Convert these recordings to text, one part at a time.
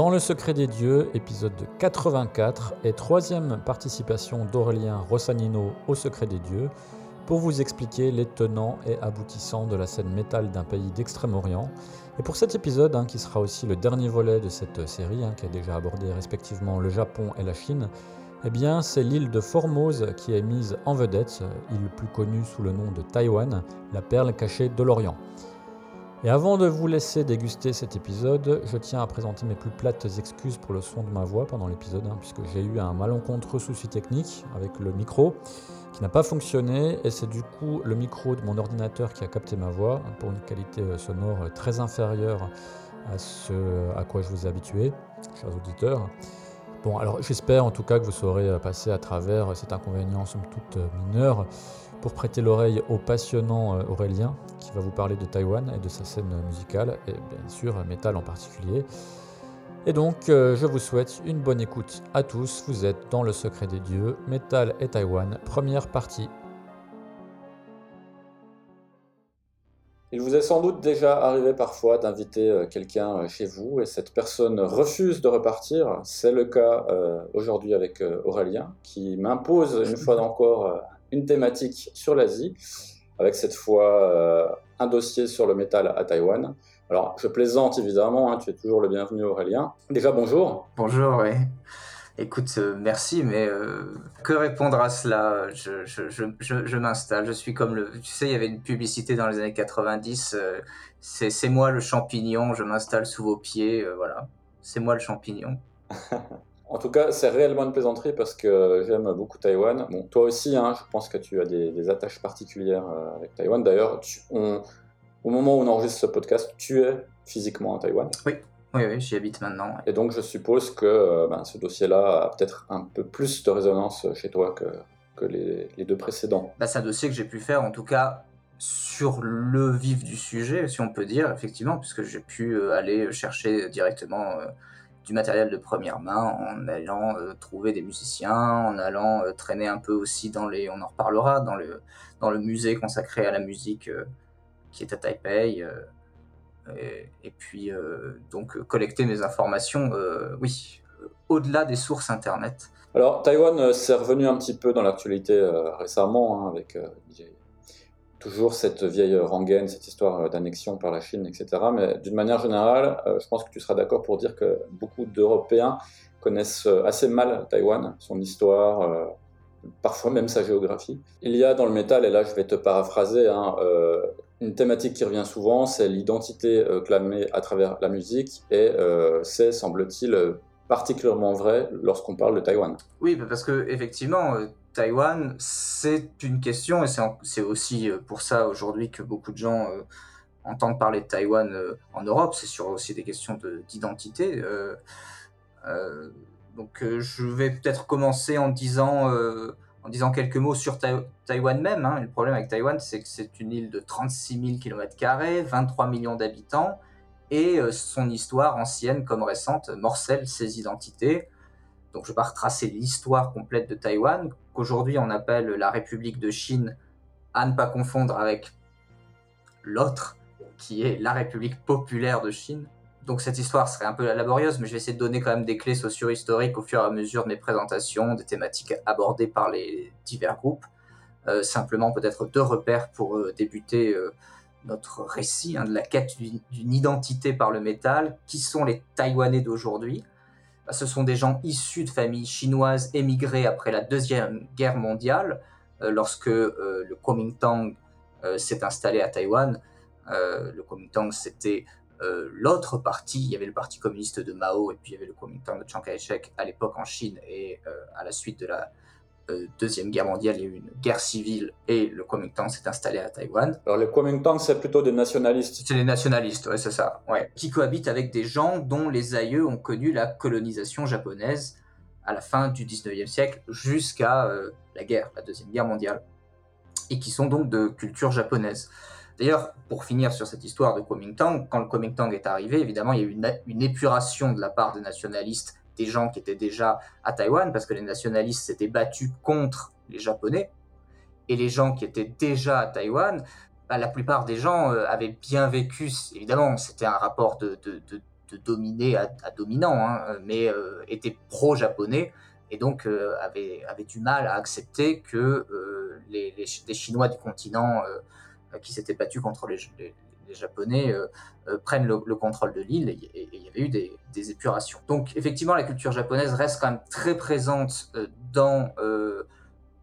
Dans le secret des dieux, épisode 84 et troisième participation d'Aurélien Rossanino au secret des dieux pour vous expliquer les tenants et aboutissants de la scène métal d'un pays d'Extrême-Orient. Et pour cet épisode, hein, qui sera aussi le dernier volet de cette série, hein, qui a déjà abordé respectivement le Japon et la Chine, eh bien, c'est l'île de Formose qui est mise en vedette, île plus connue sous le nom de Taïwan, la perle cachée de l'Orient. Et avant de vous laisser déguster cet épisode, je tiens à présenter mes plus plates excuses pour le son de ma voix pendant l'épisode, hein, puisque j'ai eu un malencontreux souci technique avec le micro qui n'a pas fonctionné, et c'est du coup le micro de mon ordinateur qui a capté ma voix pour une qualité euh, sonore très inférieure à ce à quoi je vous ai habitué, chers auditeurs. Bon, alors j'espère en tout cas que vous saurez passer à travers cet inconvénient somme toute euh, mineur pour prêter l'oreille au passionnant euh, Aurélien qui va vous parler de Taïwan et de sa scène musicale, et bien sûr métal en particulier. Et donc, euh, je vous souhaite une bonne écoute à tous. Vous êtes dans le secret des dieux, métal et Taïwan, première partie. Il vous est sans doute déjà arrivé parfois d'inviter euh, quelqu'un chez vous et cette personne refuse de repartir. C'est le cas euh, aujourd'hui avec euh, Aurélien qui m'impose une fois encore euh, une thématique sur l'Asie, avec cette fois euh, un dossier sur le métal à Taïwan. Alors, je plaisante évidemment, hein, tu es toujours le bienvenu Aurélien. Déjà, bonjour. Bonjour, oui. Écoute, euh, merci, mais euh, que répondre à cela? Je, je, je, je, je m'installe, je suis comme le... Tu sais, il y avait une publicité dans les années 90, euh, c'est moi le champignon, je m'installe sous vos pieds, voilà. C'est moi le champignon. En tout cas, c'est réellement une plaisanterie parce que j'aime beaucoup Taïwan. Bon, toi aussi, hein, je pense que tu as des, des attaches particulières euh, avec Taïwan. D'ailleurs, au moment où on enregistre ce podcast, tu es physiquement à Taïwan. Oui, oui, oui, j'y habite maintenant. Et donc, je suppose que euh, ben, ce dossier-là a peut-être un peu plus de résonance chez toi que, que les, les deux précédents. Bah, c'est un dossier que j'ai pu faire, en tout cas, sur le vif du sujet, si on peut dire, effectivement, puisque j'ai pu euh, aller chercher directement du matériel de première main en allant euh, trouver des musiciens, en allant euh, traîner un peu aussi dans les, on en reparlera, dans le, dans le musée consacré à la musique euh, qui est à Taipei. et, puis, donc, collecter mes informations, oui, au-delà des sources Internet. Alors, Taïwan, c'est revenu un petit peu dans l'actualité récemment, hein, avec toujours cette vieille rengaine, cette histoire euh, d'annexion par la Chine, etc. Mais d'une manière générale, euh, je pense que tu seras d'accord pour dire que beaucoup d'Européens connaissent euh, assez mal Taïwan, son histoire, parfois même sa géographie. Il y a dans le métal, et là je vais te paraphraser, hein, une thématique qui revient souvent, c'est l'identité clamée à travers la musique, et c'est, semble-t-il, particulièrement vrai lorsqu'on parle de Taïwan. Oui, parce que effectivement, Taïwan, c'est une question, et c'est aussi euh, pour ça aujourd'hui que beaucoup de gens euh, entendent parler de Taïwan euh, en Europe. C'est sur aussi des questions de- d'identité. donc, je vais peut-être commencer en disant, en disant quelques mots sur Taï- Taïwan même. hein. Le problème avec Taïwan, c'est que c'est une île de 36 000 km, 23 millions d'habitants, et son histoire ancienne comme récente morcelle ses identités. Donc je vais pas retracer l'histoire complète de Taïwan, qu'aujourd'hui on appelle la République de Chine, à ne pas confondre avec l'autre, qui est la République populaire de Chine. Donc cette histoire serait un peu laborieuse, mais je vais essayer de donner quand même des clés socio-historiques au fur et à mesure de mes présentations, des thématiques abordées par les divers groupes. Euh, simplement peut-être deux repères pour euh, débuter euh, notre récit hein, de la quête d'une identité par le métal. Qui sont les Taïwanais d'aujourd'hui? Ce sont des gens issus de familles chinoises émigrées après la Deuxième Guerre mondiale, euh, lorsque euh, le Kuomintang euh, s'est installé à Taïwan. Le Kuomintang, c'était l'autre parti. Il y avait le parti communiste de Mao et puis il y avait le Kuomintang de Chiang Kai-shek à l'époque en Chine et à la suite de la Deuxième Guerre mondiale, il y a eu une guerre civile et le Kuomintang s'est installé à Taïwan. Alors, les Kuomintang, c'est plutôt des nationalistes. C'est les nationalistes, ouais, c'est ça, ouais. Qui cohabitent avec des gens dont les aïeux ont connu la colonisation japonaise à la fin du 19e siècle jusqu'à la guerre, la Deuxième Guerre mondiale, et qui sont donc de culture japonaise. D'ailleurs, pour finir sur cette histoire de Kuomintang, quand le Kuomintang est arrivé, évidemment, il y a eu une, une épuration de la part des nationalistes, des gens qui étaient déjà à Taïwan, parce que les nationalistes s'étaient battus contre les Japonais, et les gens qui étaient déjà à Taïwan, bah, la plupart des gens euh, avaient bien vécu, évidemment, c'était un rapport de, de, de, dominé à, dominant, hein, mais euh, étaient pro-japonais, et donc euh, avaient, du mal à accepter que les, les, Chinois du continent qui s'étaient battus contre les, Japonais prennent le, contrôle de l'île, et, il y avait eu des, épurations. Donc effectivement, la culture japonaise reste quand même très présente dans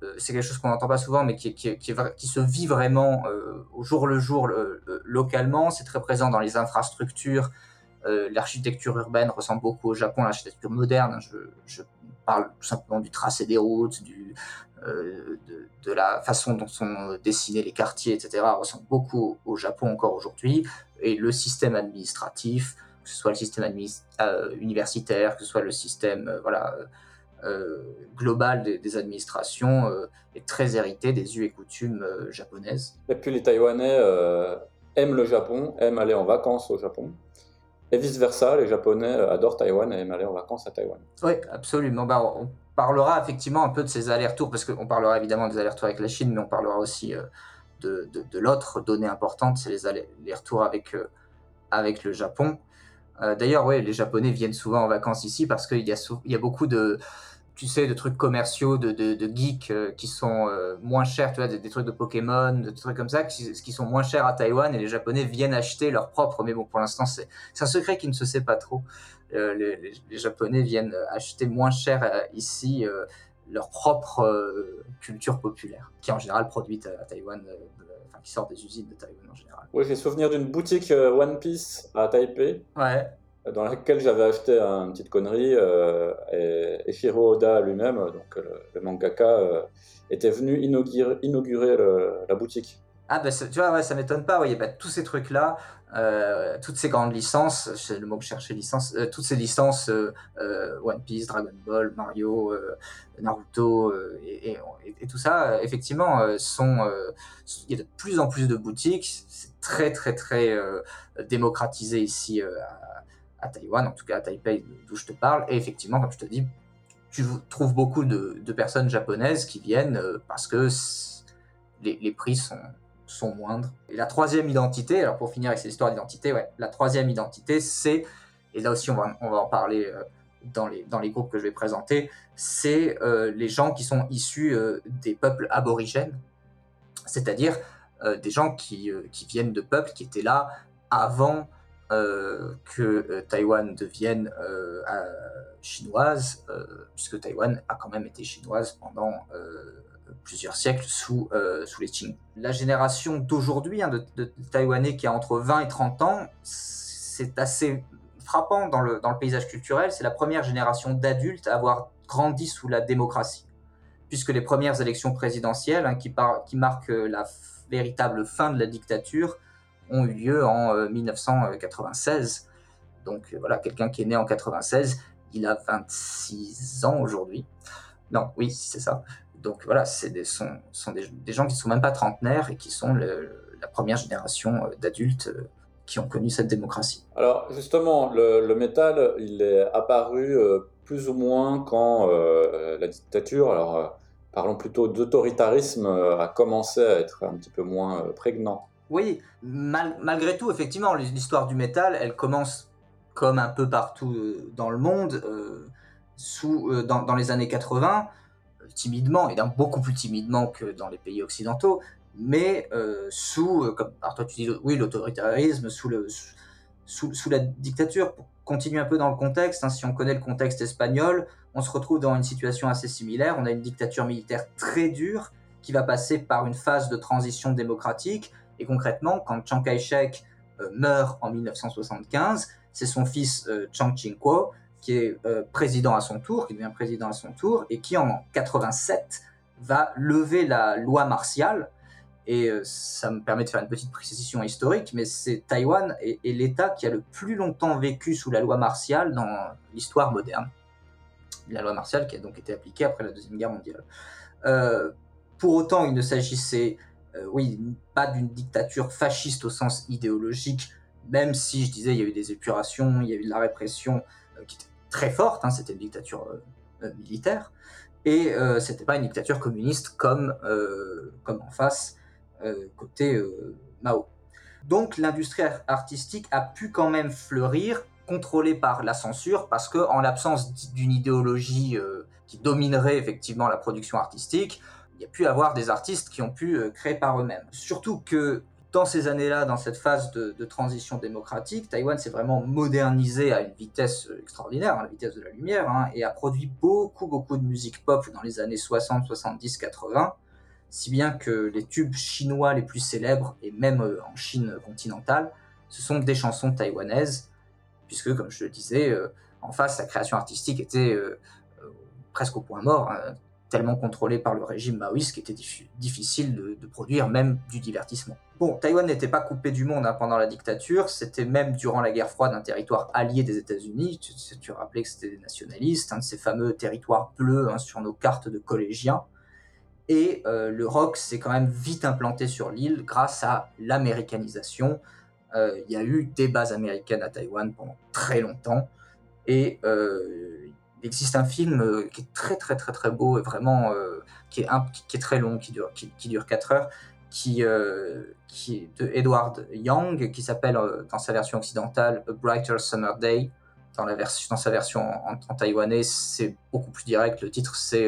euh, c'est quelque chose qu'on n'entend pas souvent, mais qui, se vit vraiment euh, au jour le jour localement. C'est très présent dans les infrastructures. Euh, l'architecture urbaine ressemble beaucoup au Japon, l'architecture moderne. Je, parle tout simplement du tracé des routes, du, de, la façon dont sont dessinés les quartiers, etc. ressemble beaucoup au Japon encore aujourd'hui. Et le système administratif, que ce soit le système universitaire, que ce soit le système euh, global des, administrations euh, est très hérité des us et coutumes euh, japonaises. Et puis les Taïwanais aiment le Japon, aiment aller en vacances au Japon. Et vice-versa, les Japonais adorent Taïwan et aiment aller en vacances à Taïwan. Oui, absolument. Bah, on parlera effectivement un peu de ces allers-retours, parce qu'on parlera évidemment des allers-retours avec la Chine, mais on parlera aussi de, de, l'autre donnée importante, c'est les allers-retours avec, avec le Japon. D'ailleurs, oui, les Japonais viennent souvent en vacances ici parce qu'il y, y, a beaucoup de, tu sais, de trucs commerciaux, de, de, de geeks euh, qui sont euh, moins chers, tu vois, des, trucs de Pokémon, des trucs comme ça, qui, qui, sont moins chers à Taïwan et les Japonais viennent acheter leur propre. Mais bon, pour l'instant, c'est un secret qui ne se sait pas trop. Euh, les, les, Japonais viennent acheter moins cher ici leur propre culture populaire, qui est en général produite à, Taïwan, enfin, qui sort des usines de Taïwan en général. Oui, j'ai souvenir d'une boutique One Piece à Taipei. Ouais dans laquelle j'avais acheté une petite connerie. Euh, et Eshiro Oda lui-même, donc le, mangaka, euh, était venu inaugurer, la boutique. Ah bah tu vois, ouais, ça m'étonne pas. Ouais, bah, tous ces trucs-là, euh, toutes ces grandes licences, c'est le mot que je cherchais, licence, toutes ces licences, One Piece, Dragon Ball, Mario, Naruto et, et, tout ça, effectivement, sont, il y a de plus en plus de boutiques. C'est très très très démocratisé ici à Taïwan, en tout cas à Taipei, d'où je te parle. Et effectivement, comme je te dis, tu trouves beaucoup de, personnes japonaises qui viennent euh, parce que les, prix sont, sont moindres. Et la troisième identité, alors pour finir avec cette histoire d'identité, ouais, la troisième identité, c'est, et là aussi on va, on va en parler euh, dans, les, dans les groupes que je vais présenter, c'est euh, les gens qui sont issus des peuples aborigènes, c'est-à-dire des gens qui, qui viennent de peuples qui étaient là avant que euh, Taïwan devienne euh, chinoise, puisque Taïwan a quand même été chinoise pendant plusieurs siècles sous, sous les Qing. La génération d'aujourd'hui hein, de, Taïwanais qui a entre 20 et 30 ans, c'est assez frappant dans le, dans le paysage culturel. C'est la première génération d'adultes à avoir grandi sous la démocratie, puisque les premières élections présidentielles hein, qui, qui marquent la véritable fin de la dictature ont eu lieu en 1996. Euh, Donc euh, voilà, quelqu'un qui est né en 96, il a 26 ans aujourd'hui. Non, oui, c'est ça. Donc voilà, c'est des, sont, des, gens qui ne sont même pas trentenaires et qui sont la première génération euh, d'adultes qui ont connu cette démocratie. Alors justement, le, métal, il est apparu plus ou moins quand la dictature, alors parlons plutôt d'autoritarisme, a commencé à être un petit peu moins prégnant. Oui, malgré tout, effectivement, l'histoire du métal, elle commence comme un peu partout euh, dans le monde, euh, euh, dans, les années 80, timidement, et beaucoup plus timidement que dans les pays occidentaux, mais sous, comme toi tu dis, oui, l'autoritarisme, sous, la dictature. Pour continuer un peu dans le contexte, hein, si on connaît le contexte espagnol, on se retrouve dans une situation assez similaire. On a une dictature militaire très dure qui va passer par une phase de transition démocratique et concrètement, quand Chiang Kai-shek euh, meurt en 1975, c'est son fils euh, Chiang Ching-kuo qui est euh, président à son tour, qui devient président à son tour, et qui en 87 va lever la loi martiale. Et ça me permet de faire une petite précision historique, mais c'est Taïwan et, l'État qui a le plus longtemps vécu sous la loi martiale dans l'histoire moderne. la loi martiale qui a donc été appliquée après la Deuxième Guerre mondiale. Pour autant, il ne s'agissait, oui, pas d'une dictature fasciste au sens idéologique, même si je disais il y a eu des épurations, il y a eu de la répression euh, qui était très forte, hein, c'était une dictature militaire, et c'était pas une dictature communiste comme, comme en face côté Mao. Donc l'industrie artistique a pu quand même fleurir contrôlé par la censure parce que en l'absence d'une idéologie euh, qui dominerait effectivement la production artistique, il y a pu avoir des artistes qui ont pu euh, créer par eux-mêmes. Surtout que dans ces années-là, dans cette phase de, transition démocratique, Taïwan s'est vraiment modernisé à une vitesse euh, extraordinaire, à hein, la vitesse de la lumière, hein, et a produit beaucoup, beaucoup de musique pop dans les années 60, 70, 80, si bien que les tubes chinois les plus célèbres, et même en Chine continentale, ce sont des chansons taïwanaises puisque, comme je le disais, euh, en face, sa création artistique était euh, euh, presque au point mort, hein, tellement contrôlée par le régime maoïste qu'il était difficile de, produire même du divertissement. Bon, Taïwan n'était pas coupé du monde hein, pendant la dictature, c'était même durant la guerre froide un territoire allié des États-Unis. Tu, tu rappelais que c'était des nationalistes, un de ces fameux territoires bleus hein, sur nos cartes de collégiens. Et le rock s'est quand même vite implanté sur l'île grâce à l'américanisation, euh, il y a eu des bases américaines à Taïwan pendant très longtemps. Et euh, il existe un film euh, qui est très très très très beau et vraiment qui, est qui est très long, qui dure, qui, dure 4 heures, qui, qui est de Edward Young, qui s'appelle dans sa version occidentale A Brighter Summer Day. Dans, sa version en, en taïwanais, c'est beaucoup plus direct. Le titre, c'est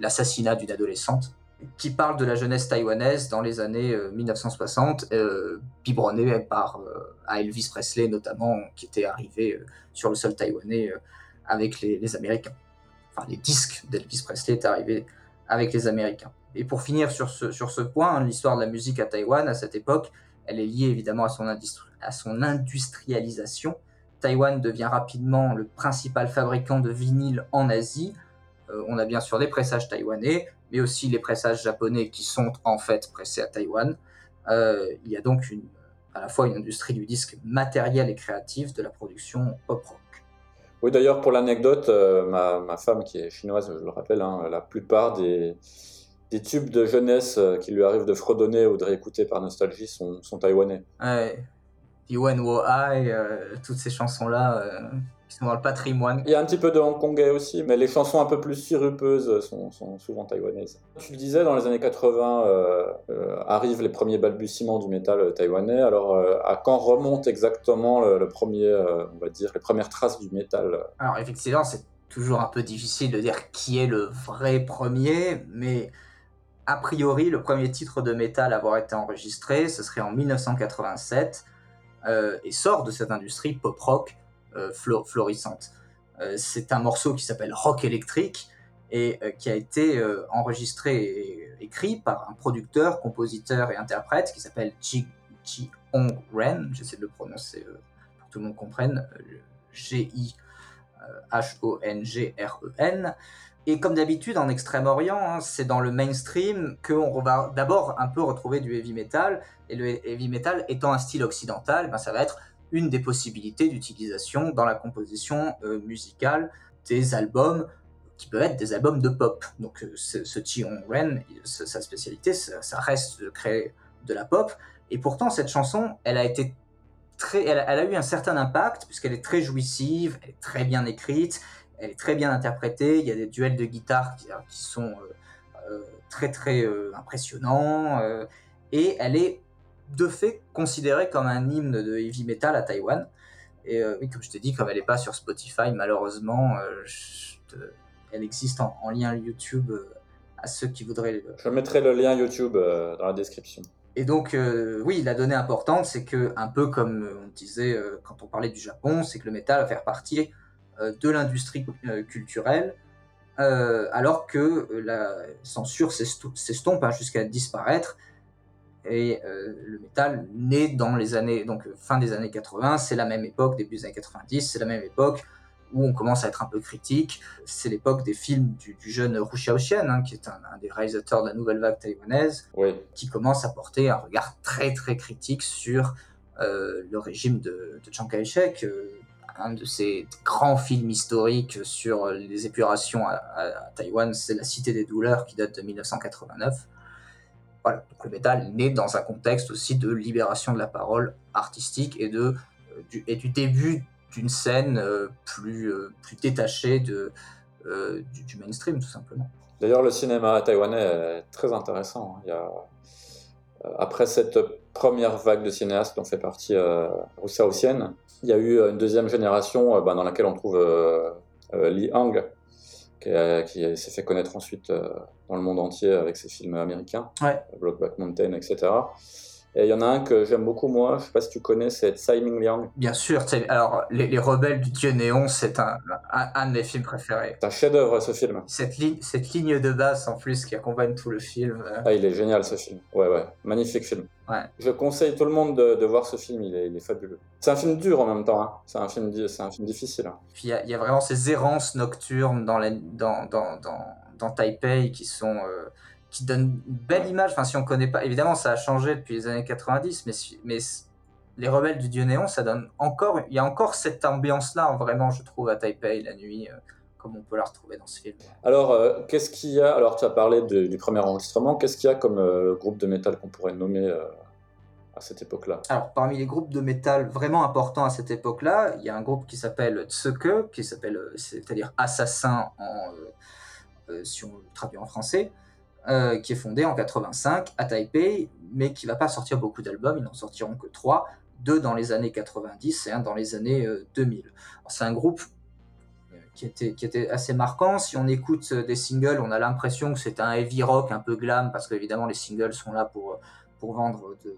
l'assassinat d'une adolescente qui parle de la jeunesse taïwanaise dans les années 1960, euh, euh, biberonné par euh, Elvis Presley notamment, qui était arrivé sur le sol taïwanais avec les, Américains. Enfin, les disques d'Elvis Presley étaient arrivés avec les Américains. Et pour finir sur ce, sur ce point, l'histoire de la musique à Taïwan à cette époque, elle est liée évidemment à son, à son industrialisation. Taïwan devient rapidement le principal fabricant de vinyle en Asie. on a bien sûr des pressages taïwanais, mais aussi les pressages japonais qui sont en fait pressés à Taïwan. Euh, il y a donc à la fois une industrie du disque matériel et créative de la production pop-rock. Oui, d'ailleurs, pour l'anecdote, euh, ma, ma, femme qui est chinoise, je le rappelle, hein, la plupart des, des, tubes de jeunesse euh, qui lui arrivent de fredonner ou de réécouter par nostalgie sont, taïwanais. Ouais. Yuan Wo Ai, toutes ces chansons-là, dans le patrimoine. Il y a un petit peu de hongkongais aussi, mais les chansons un peu plus sirupeuses sont, souvent taïwanaises. Tu le disais, dans les années 80 euh, euh, arrivent les premiers balbutiements du métal taïwanais. Alors, euh, à quand remonte exactement le, premier, on va dire, les premières traces du métal? Alors, effectivement, c'est toujours un peu difficile de dire qui est le vrai premier, mais a priori, le premier titre de métal à avoir été enregistré, ce serait en 1987, et sort de cette industrie pop-rock euh, florissante. Euh, c'est un morceau qui s'appelle Rock électrique et euh, qui a été enregistré et écrit par un producteur, compositeur et interprète qui s'appelle Ji, Ji Hong Ren. J'essaie de le prononcer pour que tout le monde comprenne. G-I-H-O-N-G-R-E-N. Et comme d'habitude en Extrême-Orient, hein, c'est dans le mainstream qu'on va d'abord un peu retrouver du heavy metal. Et le heavy metal étant un style occidental, ben ça va être une des possibilités d'utilisation dans la composition euh, musicale des albums qui peuvent être des albums de pop. Donc euh, ce, ce Ren, sa spécialité, ça, reste de créer de la pop. Et pourtant, cette chanson, elle a été très, elle, a eu un certain impact puisqu'elle est très jouissive, elle est très bien écrite, elle est très bien interprétée. Il y a des duels de guitare qui, sont euh, très très impressionnants et elle est de fait considérée comme un hymne de heavy metal à Taïwan. Et euh, oui, comme je t'ai dit, comme elle n'est pas sur Spotify, malheureusement, euh, elle existe en, lien YouTube euh, à ceux qui voudraient. Je mettrai le lien YouTube dans la description. Et donc, oui, la donnée importante, c'est que, un peu comme on disait quand on parlait du Japon, c'est que le métal va faire partie de l'industrie culturelle, alors que la censure s'estompe hein, jusqu'à disparaître et euh, le métal naît dans les années, donc euh, fin des années 80, c'est la même époque, début des années 90, c'est la même époque où on commence à être un peu critique. C'est l'époque des films du, jeune Ru Xiaoxian, hein, qui est un, des réalisateurs de la nouvelle vague taïwanaise, qui commence à porter un regard très très critique sur euh, le régime de, de Chiang Kai-shek, un de ces grands films historiques sur les épurations à, Taïwan, c'est La Cité des douleurs qui date de 1989. Voilà, donc le métal naît dans un contexte aussi de libération de la parole artistique et, de, du, et du début d'une scène plus, plus détachée du, mainstream, tout simplement. D'ailleurs, le cinéma taïwanais est très intéressant. A après cette première vague de cinéastes dont fait partie euh, Roussa il y a eu une deuxième génération euh, bah, dans laquelle on trouve euh, euh, Li Hang, qui, qui s'est fait connaître ensuite dans le monde entier avec ses films américains, ouais. Blockback Mountain, etc. Et il y en a un que j'aime beaucoup, moi, je sais pas si tu connais, c'est Tsai Ming Liang. Bien sûr, alors les, Rebelles du Dieu Néon, c'est un, un, de mes films préférés. C'est un chef-d'œuvre ce film. Cette, ligne, cette ligne de basse en plus qui accompagne tout le film. Euh. Ah, il est génial ce film. Ouais, ouais, magnifique film. Ouais. Je conseille tout le monde de, de voir ce film, il est, il est fabuleux. C'est un film dur en même temps, hein. c'est un, film, un film difficile. Hein. Puis il y, y, a vraiment ces errances nocturnes dans, la, dans, dans, dans, dans Taipei qui sont. Euh, qui donne une belle image. Enfin, si on connaît pas, évidemment, ça a changé depuis les années 90, mais, mais les rebelles du dieu néon, ça donne encore, il y a encore cette ambiance-là, vraiment, je trouve, à Taipei la nuit, euh, comme on peut la retrouver dans ce film. Alors, euh, qu'est-ce qu'il y a? Alors, tu as parlé du premier enregistrement. Qu'est-ce qu'il y a comme euh, groupe de métal qu'on pourrait nommer à cette époque-là? Alors, parmi les groupes de métal vraiment importants à cette époque-là, il y a un groupe qui s'appelle Tsuke, qui s'appelle, c'est-à-dire assassin en, si on le traduit en français. Euh, qui est fondé en 85 à Taipei, mais qui va pas sortir beaucoup d'albums, ils n'en sortiront que trois, deux dans les années 90 et un dans les années 2000. Euh, c'est un groupe euh, qui était, qui était assez marquant. Si on écoute des singles, on a l'impression que c'est un heavy rock un peu glam, parce qu'évidemment les singles sont là pour, pour vendre de,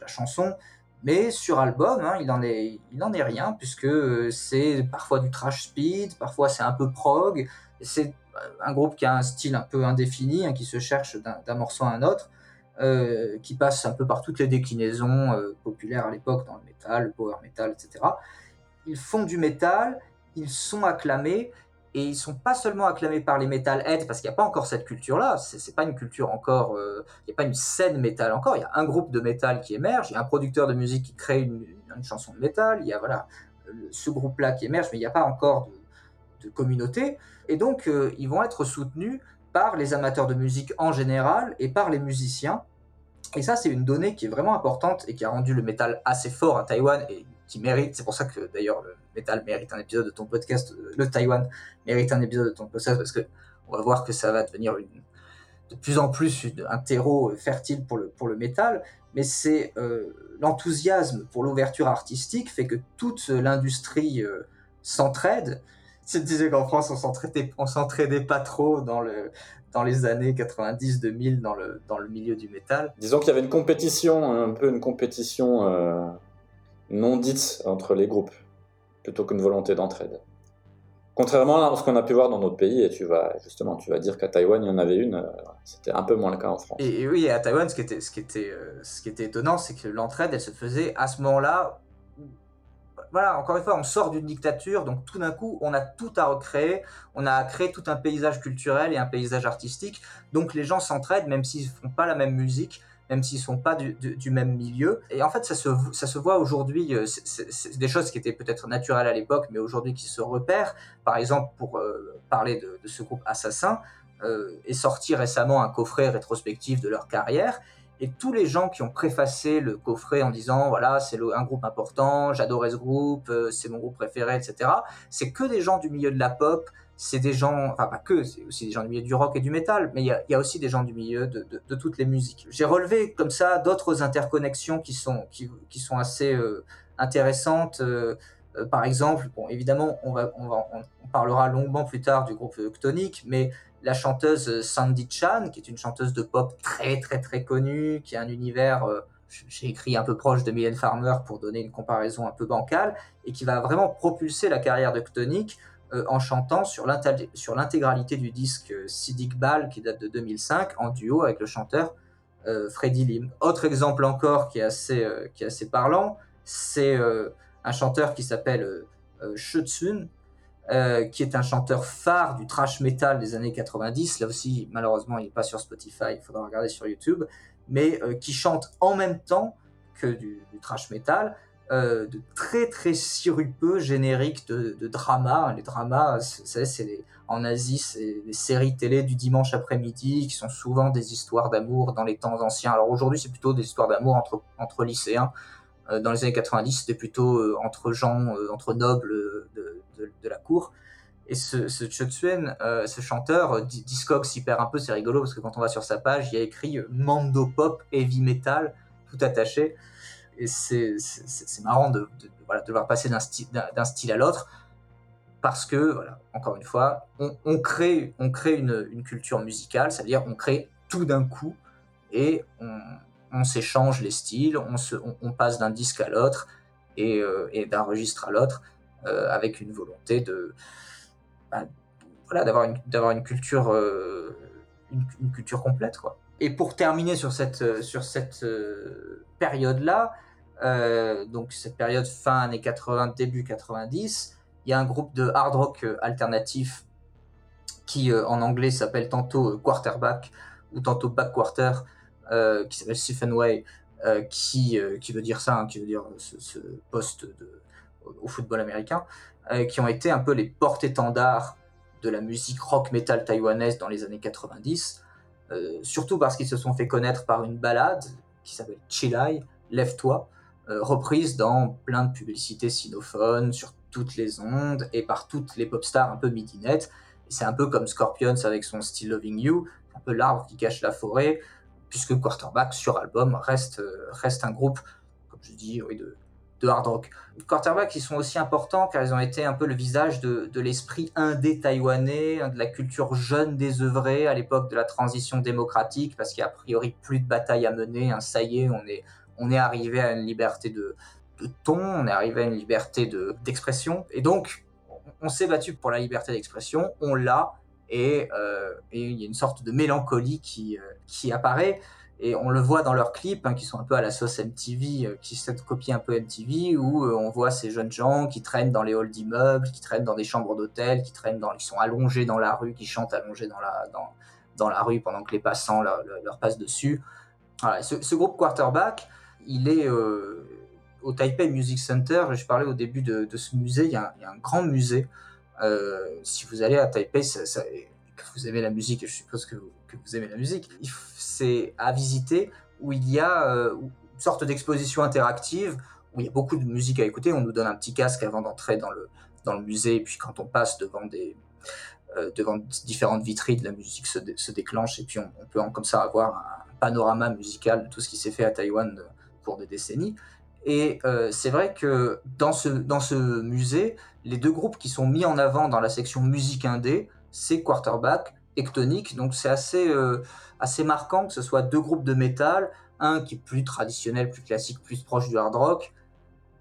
la chanson. Mais sur album, hein, il n'en est, il en est rien, puisque c'est parfois du trash speed, parfois c'est un peu prog, c'est un groupe qui a un style un peu indéfini, hein, qui se cherche d'un morceau à un autre, euh, qui passe un peu par toutes les déclinaisons euh, populaires à l'époque dans le métal, le power metal, etc. Ils font du métal, ils sont acclamés, et ils sont pas seulement acclamés par les metalheads, parce qu'il n'y a pas encore cette culture-là, c'est pas une culture encore, euh, il n'y a pas une scène métal encore, il y a un groupe de métal qui émerge, il y a un producteur de musique qui crée une, chanson de métal, il y a voilà, ce groupe-là qui émerge, mais il n'y a pas encore de, de communauté. Et donc, euh, ils vont être soutenus par les amateurs de musique en général et par les musiciens. Et ça, c'est une donnée qui est vraiment importante et qui a rendu le métal assez fort à Taïwan et qui mérite, c'est pour ça que d'ailleurs le métal mérite un épisode de ton podcast, euh, le Taïwan mérite un épisode de ton podcast parce que on va voir que ça va devenir de plus en plus un terreau fertile pour le, pour le métal, mais c'est euh, l'enthousiasme pour l'ouverture artistique fait que toute l'industrie s'entraide tu disais qu'en France, on s'entraidait pas trop dans, le, dans les années 90-2000 dans le, dans le milieu du métal. Disons qu'il y avait une compétition, un peu une compétition euh, non dite entre les groupes, plutôt qu'une volonté d'entraide. Contrairement à ce qu'on a pu voir dans d'autres pays, et tu vas justement, tu vas dire qu'à Taïwan il y en avait une, euh, c'était un peu moins le cas en France. Et, oui, à Taïwan, ce qui était, ce qui était, euh, ce qui était étonnant, c'est que l'entraide, elle se faisait à ce moment-là voilà, encore une fois, on sort d'une dictature, donc tout d'un coup, on a tout à recréer, on a à créer tout un paysage culturel et un paysage artistique. Donc les gens s'entraident, même s'ils ne font pas la même musique, même s'ils ne sont pas du, même milieu. Et en fait, ça se, voit aujourd'hui, euh, c'est des choses qui étaient peut-être naturelles à l'époque, mais aujourd'hui qui se repèrent. Par exemple, pour euh, parler de, ce groupe Assassin, euh, est sorti récemment un coffret rétrospectif de leur carrière. Et tous les gens qui ont préfacé le coffret en disant voilà, c'est un groupe important, j'adorais ce groupe, euh, c'est mon groupe préféré, etc., c'est que des gens du milieu de la pop, c'est des gens, enfin pas que, c'est aussi des gens du milieu du rock et du métal, mais il y, a, aussi des gens du milieu de, toutes les musiques. J'ai relevé comme ça d'autres interconnexions qui sont, qui, sont assez euh, intéressantes. Euh, par exemple, bon, évidemment, on, va, on, parlera longuement plus tard du groupe Octonic, mais la chanteuse Sandy Chan, qui est une chanteuse de pop très très très connue, qui a un univers, euh, j'ai écrit un peu proche de Mylène Farmer pour donner une comparaison un peu bancale, et qui va vraiment propulser la carrière de euh, en chantant sur l'intégralité du disque euh, Sidic Ball qui date de 2005 en duo avec le chanteur euh, Freddie Lim. Autre exemple encore qui est assez, qui est assez parlant, c'est un chanteur qui s'appelle Shutsun, euh, qui est un chanteur phare du trash metal des années 90. Là aussi, malheureusement, il n'est pas sur Spotify, il faudra regarder sur YouTube, mais euh, qui chante en même temps que du, trash metal. euh, de très très sirupeux génériques de, de drama. Les dramas, c'est en Asie, c'est les séries télé du dimanche après-midi qui sont souvent des histoires d'amour dans les temps anciens. Alors aujourd'hui, c'est plutôt des histoires d'amour entre, entre lycéens. Euh, dans les années 90, c'était plutôt euh, entre gens, entre nobles de, la cour. Et ce, ce Chotsuen, ce chanteur, Discogs s'y perd un peu, c'est rigolo parce que quand on va sur sa page, il y a écrit Mando Pop, Heavy Metal, tout attaché et c'est marrant de, de, voilà, voir passer d'un style, à l'autre parce que, encore une fois, on, on crée, on crée une, une, culture musicale, c'est-à-dire on crée tout d'un coup et on, on s'échange les styles, on, se, on, passe d'un disque à l'autre et, euh, d'un registre à l'autre euh, avec une volonté de bah, voilà, d'avoir une, culture euh, une, culture complète quoi. Et pour terminer sur cette sur cette période là, donc cette période fin années 80, début 90, il y a un groupe de hard rock alternatif qui en anglais s'appelle tantôt quarterback ou tantôt back quarter, qui s'appelle Stephen Way, euh, qui, qui veut dire ça, hein, qui veut dire ce, poste au football américain, qui ont été un peu les porte-étendards de la musique rock metal taïwanaise dans les années 90, surtout parce qu'ils se sont fait connaître par une balade qui s'appelle Chilai, Lève-toi, euh, reprise dans plein de publicités sinophones, sur toutes les ondes et par toutes les pop stars un peu midinettes. C'est un peu comme Scorpions avec son Still Loving You, un peu l'arbre qui cache la forêt, puisque Quarterback sur album reste, euh, reste un groupe, comme je dis, oui, de, de hard rock. Quarterback, ils sont aussi importants car ils ont été un peu le visage de, de l'esprit indé taïwanais, de la culture jeune désœuvrée à l'époque de la transition démocratique, parce qu'il y a a priori plus de bataille à mener. Hein, ça y est, on est, on est arrivé à une liberté de, de ton, on est arrivé à une liberté d'expression. et donc, on s'est battu pour la liberté d'expression, on l'a, et, euh, et, il y a une sorte de mélancolie qui, euh, qui apparaît. Et on le voit dans leurs clips, hein, qui sont un peu à la sauce MTV, euh, qui se copient un peu MTV, où on voit ces jeunes gens qui traînent dans les halls d'immeubles, qui traînent dans des chambres d'hôtel, qui traînent dans, qui sont allongés dans la rue, qui chantent allongés dans la, dans, dans la rue pendant que les passants leur, passent dessus. Voilà, ce, groupe Quarterback, il est au Taipei Music Center. Je parlais au début de, ce musée. Il y, a, un grand musée. Euh, si vous allez à Taipei, ça, vous aimez la musique, je suppose que vous, aimez la musique, c'est à visiter où il y a euh, une sorte d'exposition interactive où il y a beaucoup de musique à écouter. On nous donne un petit casque avant d'entrer dans le, dans le musée. Et puis quand on passe devant des, euh, devant différentes vitrines, la musique se, dé, se déclenche et puis on, peut comme ça avoir un panorama musical de tout ce qui s'est fait à Taïwan pour des décennies. Et c'est vrai que dans ce, dans ce musée, les deux groupes qui sont mis en avant dans la section musique indé, c'est Quarterback et Tonic. Donc c'est assez, euh, assez marquant que ce soit deux groupes de métal, un qui est plus traditionnel, plus classique, plus proche du hard rock,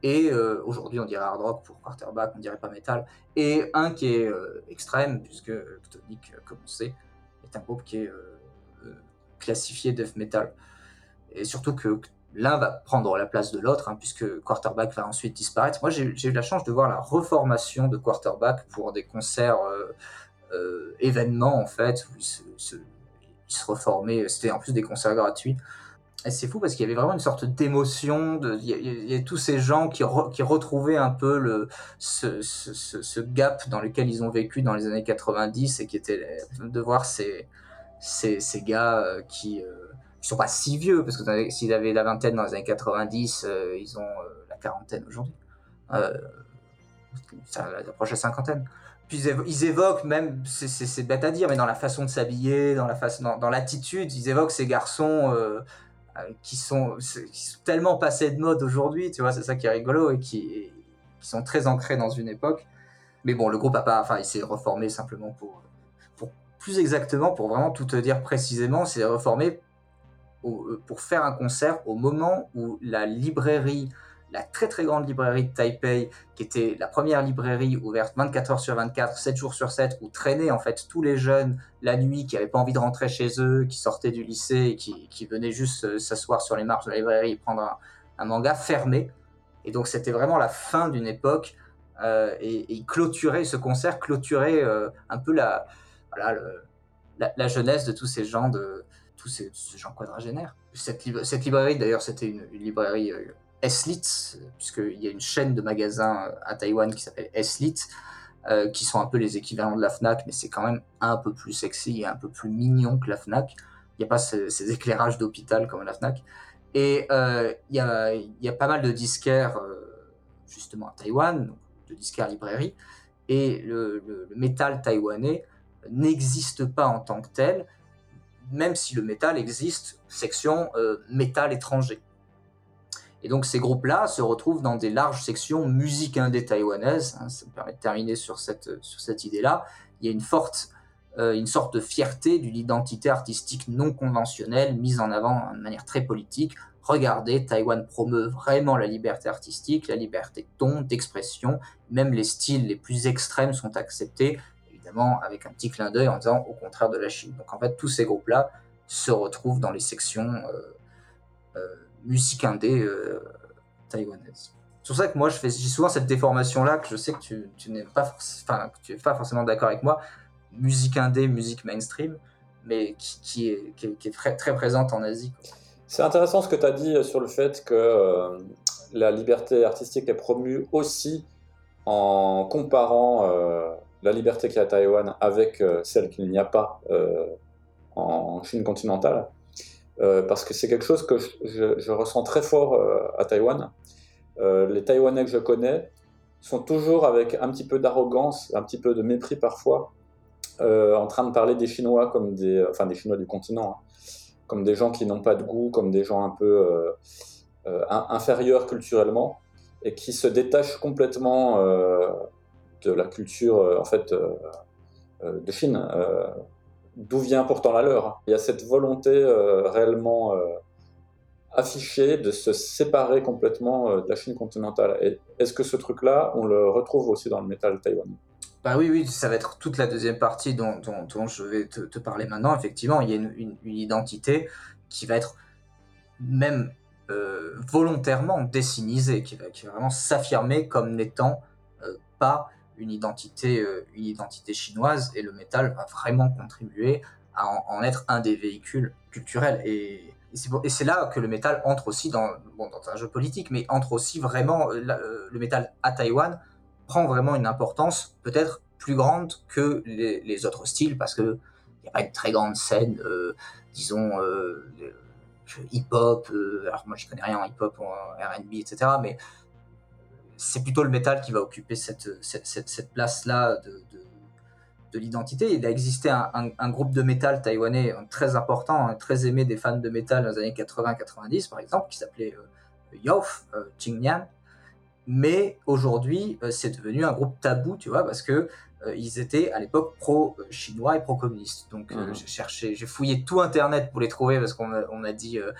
et euh, aujourd'hui on dirait hard rock pour Quarterback, on dirait pas métal, et un qui est euh, extrême, puisque Tonic, comme on sait, est un groupe qui est classifié death metal. Et surtout que l'un va prendre la place de l'autre, hein, puisque quarterback va ensuite disparaître. Moi, j'ai eu la chance de voir la reformation de quarterback pour des concerts euh, euh, événements, en fait, où il se, se, reformait. C'était en plus des concerts gratuits. Et c'est fou parce qu'il y avait vraiment une sorte d'émotion. Il, y y a tous ces gens qui, re, qui retrouvaient un peu le, ce, gap dans lequel ils ont vécu dans les années 90 et qui était de voir ces, ces, gars euh, qui. Ils sont pas si vieux, parce que s'ils avaient la vingtaine dans les années 90, euh, ils ont euh, la quarantaine aujourd'hui. Euh, ça approche la cinquantaine. Puis ils évoquent même, c'est bête à dire, mais dans la façon de s'habiller, dans la dans, l'attitude, ils évoquent ces garçons euh, qui, sont, qui sont tellement passés de mode aujourd'hui, tu vois, c'est ça qui est rigolo, et qui, sont très ancrés dans une époque. Mais bon, le groupe a pas, enfin, il s'est reformé simplement pour, pour, plus exactement, pour vraiment tout te dire précisément, c'est reformé pour faire un concert au moment où la librairie, la très très grande librairie de Taipei, qui était la première librairie ouverte 24 heures sur 24, 7 jours sur 7, où traînaient en fait tous les jeunes la nuit qui n'avaient pas envie de rentrer chez eux, qui sortaient du lycée qui, qui venaient juste euh, s'asseoir sur les marches de la librairie et prendre un, manga fermé. Et donc c'était vraiment la fin d'une époque. Euh, et, et clôturer ce concert, clôturer euh, un peu la, voilà, la, jeunesse de tous ces gens de, tous ces, ces gens quadragénaires. Cette, cette librairie, d'ailleurs, c'était une, librairie euh, S-Lit, puisqu'il y a une chaîne de magasins à Taïwan qui s'appelle S-Lit, qui sont un peu les équivalents de la FNAC, mais c'est quand même un peu plus sexy et un peu plus mignon que la FNAC. Il n'y a pas ces, éclairages d'hôpital comme la FNAC. Et il y, a, y, a, pas mal de disquaires, justement à Taïwan, de disquaires librairies, et le métal taïwanais n'existe pas en tant que tel, même si le métal existe, section euh, métal étranger. Et donc ces groupes-là se retrouvent dans des larges sections musique indé taïwanaise. Hein, ça me permet de terminer sur cette, sur cette idée-là. Il y a une forte, euh, une sorte de fierté d'une identité artistique non conventionnelle mise en avant de manière très politique. Regardez, Taïwan promeut vraiment la liberté artistique, la liberté de ton, d'expression. Même les styles les plus extrêmes sont acceptés avec un petit clin d'œil en disant au contraire de la Chine. Donc en fait, tous ces groupes-là se retrouvent dans les sections euh, euh, musique indé euh, taïwanaise. C'est pour ça que moi, je fais souvent cette déformation-là, que je sais que tu, n'es pas, enfin, tu es pas forcément d'accord avec moi. Musique indé, musique mainstream, mais qui, est, très, présente en Asie. C'est intéressant ce que tu as dit sur le fait que la liberté artistique est promue aussi en comparant la liberté qu'il y a à Taïwan avec euh, celle qu'il n'y a pas euh, en Chine continentale, euh, parce que c'est quelque chose que je, ressens très fort à Taïwan. les Taïwanais que je connais sont toujours avec un petit peu d'arrogance, un petit peu de mépris parfois, en train de parler des Chinois comme des, enfin des Chinois du continent, hein, comme des gens qui n'ont pas de goût, comme des gens un peu inférieurs culturellement et qui se détachent complètement de la culture euh, en fait euh, euh, de Chine. D'où vient pourtant la leur Il y a cette volonté réellement affichée de se séparer complètement de la Chine continentale. Est-ce que ce truc-là, on le retrouve aussi dans le métal taïwanais? Bah oui, oui, ça va être toute la deuxième partie dont, dont, je vais te, parler maintenant. Effectivement, il y a une, identité qui va être même volontairement décinisée, qui va, qui va vraiment s'affirmer comme n'étant pas une identité, euh, une identité chinoise et le métal va vraiment contribuer à en, être un des véhicules culturels. Et, c'est là que le métal entre aussi dans, bon, dans un jeu politique, mais entre aussi vraiment, euh, euh, le métal à Taïwan prend vraiment une importance peut-être plus grande que les, autres styles, parce qu'il n'y a pas une très grande scène, disons, hip-hop, alors moi je connais rien en hip-hop, en RB, etc., mais c'est plutôt le métal qui va occuper cette, cette, place-là de, de, l'identité. Il a existé un, groupe de métal taïwanais très important, hein, très aimé des fans de métal dans les années 80-90, par exemple, qui s'appelait euh, Yof, euh, Mais aujourd'hui, euh, c'est devenu un groupe tabou, tu vois, parce que euh, ils étaient à l'époque pro-chinois et pro-communistes. Donc mmh. j'ai cherché, j'ai fouillé tout Internet pour les trouver parce qu'on on a dit euh,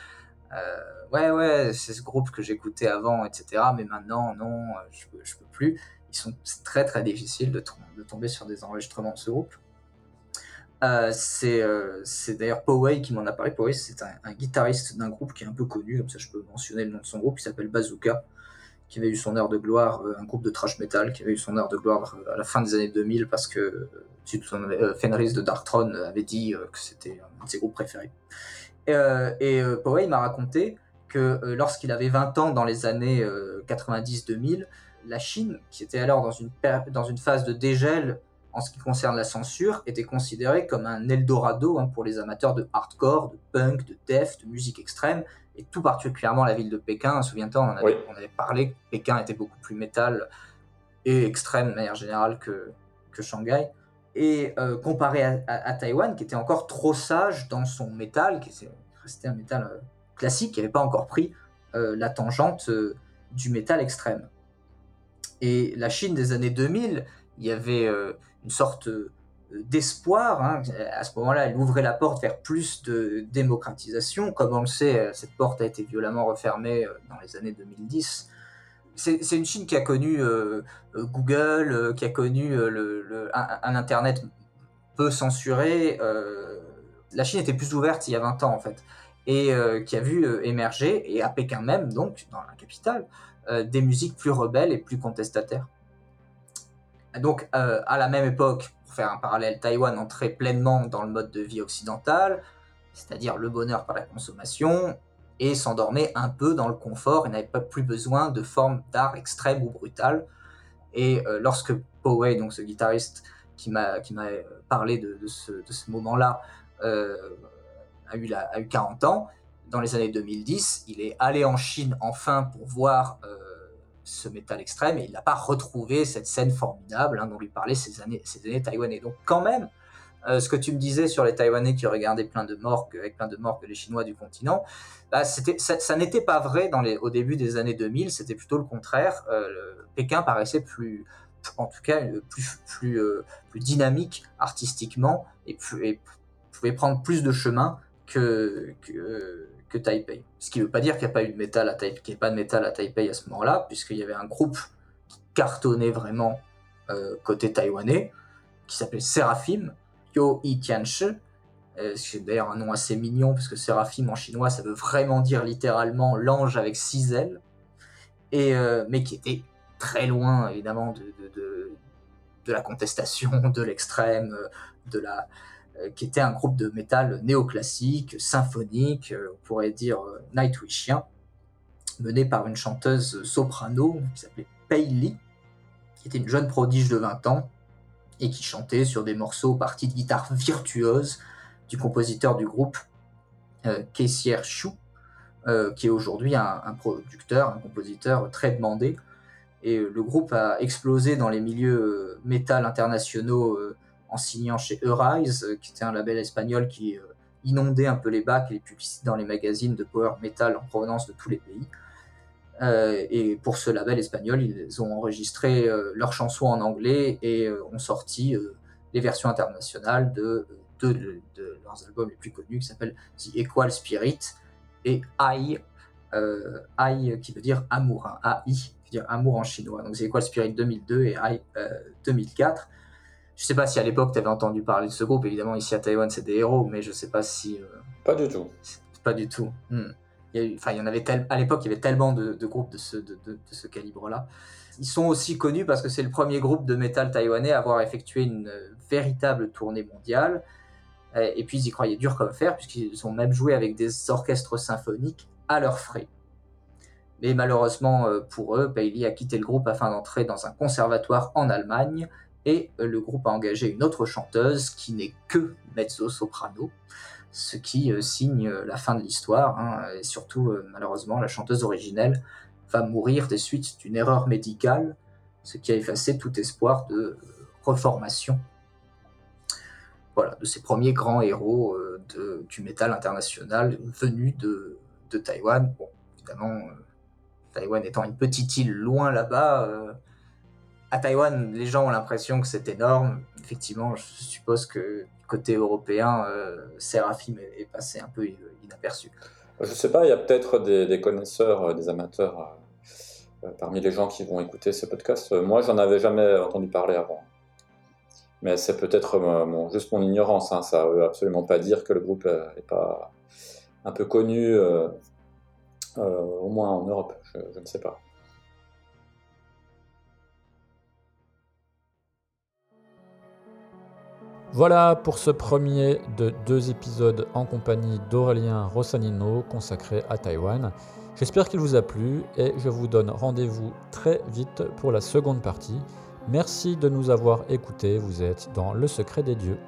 ouais, ouais, c'est ce groupe que j'écoutais avant, etc. Mais maintenant, non, euh, je je peux plus. Ils sont très très difficiles de, tomber sur des enregistrements de ce groupe. Euh, c'est euh, d'ailleurs Poway qui m'en a parlé. Poway, c'est un, guitariste d'un groupe qui est un peu connu, comme ça je peux mentionner le nom de son groupe, qui s'appelle Bazooka, qui avait eu son heure de gloire, un groupe de trash metal, qui avait eu son heure de gloire à la fin des années 2000 parce que Fenris de Darktron avait dit que c'était un de ses groupes préférés. Euh, et euh, Poway m'a raconté que euh, lorsqu'il avait 20 ans dans les années 90-2000, la Chine, qui était alors dans une, dans une phase de dégel en ce qui concerne la censure, était considérée comme un Eldorado hein, pour les amateurs de hardcore, de punk, de death, de musique extrême, et tout particulièrement la ville de Pékin. Souviens-toi, on, on, avait parlé que Pékin était beaucoup plus métal et extrême de manière générale que, que Shanghai et euh, comparé à, Taïwan, qui était encore trop sage dans son métal, qui restait un métal euh, classique, qui n'avait pas encore pris euh, la tangente du métal extrême. Et la Chine des années 2000, il y avait une sorte d'espoir. Hein. À ce moment-là, elle ouvrait la porte vers plus de démocratisation. Comme on le sait, cette porte a été violemment refermée dans les années 2010 c'est une Chine qui a connu euh, euh, Google, euh, qui a connu un, Internet peu censuré. la Chine était plus ouverte il y a 20 ans, en fait, et qui a vu émerger, et à Pékin même, donc, dans la capitale, des musiques plus rebelles et plus contestataires. Donc, à la même époque, pour faire un parallèle, Taïwan entrait pleinement dans le mode de vie occidental, c'est-à-dire le bonheur par la consommation, et s'endormaient un peu dans le confort et n'avaient pas plus besoin de formes d'art extrêmes ou brutales. Et lorsque Poway, donc ce guitariste qui m'a parlé de, ce, de ce moment-là, a, eu la, a eu 40 ans, dans les années 2010, il est allé en Chine enfin pour voir ce métal extrême et il n'a pas retrouvé cette scène formidable hein, dont lui parlait ces années, ces années taïwanais. Donc quand même, euh, ce que tu me disais sur les Taïwanais qui regardaient plein de morgues, avec plein de morgues les Chinois du continent, bah, ça, n'était pas vrai au début des années 2000, c'était plutôt le contraire. Euh, Pékin paraissait plus, en tout cas, euh, plus dynamique artistiquement et, pouvait prendre plus de chemin que, que, que Taipei. Ce qui ne veut pas dire qu'il n'y a pas de métal à Taipei, pas de métal à Taipei à ce moment-là, puisqu'il y avait un groupe qui cartonnait vraiment côté taïwanais, qui s'appelait Seraphim, Yo I Tianshi. Euh, c'est d'ailleurs un nom assez mignon, parce que Seraphim en chinois, ça veut vraiment dire littéralement l'ange avec six ailes, et, euh, mais qui était très loin, évidemment, de, de, de, la contestation, de l'extrême, de la, euh, qui était un groupe de métal néoclassique, symphonique, euh, on pourrait dire euh, nightwishien, mené par une chanteuse soprano qui s'appelait Pei Li, qui était une jeune prodige de 20 ans et qui chantait sur des morceaux parties de guitare virtuose du compositeur du groupe, euh, Kessier Shu, qui est aujourd'hui un, producteur, un compositeur très demandé. Et le groupe a explosé dans les milieux métal internationaux en signant chez Eurise, euh, qui était un label espagnol qui euh, inondait un peu les bacs et les publicités dans les magazines de power metal en provenance de tous les pays. Euh, et pour ce label espagnol, ils ont enregistré leurs chansons en anglais et ont sorti les versions internationales de deux de, leurs albums les plus connus qui s'appellent The Equal Spirit et Ai, Ai qui veut dire amour, hein, AI, qui veut dire amour en chinois. Donc The Equal Spirit 2002 et Ai 2004. Je sais pas si à l'époque tu avais entendu parler de ce groupe. Évidemment, ici à Taïwan, c'est des héros, mais je sais pas si. Euh, pas du tout. Pas du tout. Hmm. Y, enfin, il y en avait tel... à l'époque, il y avait tellement de, groupes de ce, de, ce calibre-là. Ils sont aussi connus parce que c'est le premier groupe de métal taïwanais à avoir effectué une euh, véritable tournée mondiale. Et puis ils y croyaient dur comme fer, puisqu'ils ont même joué avec des orchestres symphoniques à leurs frais. Mais malheureusement euh, pour eux, Bailey a quitté le groupe afin d'entrer dans un conservatoire en Allemagne, et euh, le groupe a engagé une autre chanteuse qui n'est que mezzo-soprano, ce qui euh, signe euh, la fin de l'histoire, hein, et surtout malheureusement la chanteuse originelle va mourir des suites d'une erreur médicale, ce qui a effacé tout espoir de reformation voilà, de ces premiers grands héros du métal international venus de, de Taïwan. Bon, évidemment, Taïwan étant une petite île loin là-bas, à Taïwan, les gens ont l'impression que c'est énorme. Effectivement, je suppose que côté européen, euh, Seraphim est, passé un peu inaperçu. Je ne sais pas, il y a peut-être des, connaisseurs, euh, des amateurs euh, parmi les gens qui vont écouter ce podcast. Moi, j'en avais jamais entendu parler avant. Mais c'est peut-être juste mon ignorance. Hein. Ça ne veut absolument pas dire que le groupe n'est pas un peu connu, au moins en Europe. je ne sais pas. Voilà pour ce premier de deux épisodes en compagnie d'Aurélien Rossanino consacré à Taïwan. J'espère qu'il vous a plu et je vous donne rendez-vous très vite pour la seconde partie. Merci de nous avoir écoutés, vous êtes dans Le Secret des Dieux.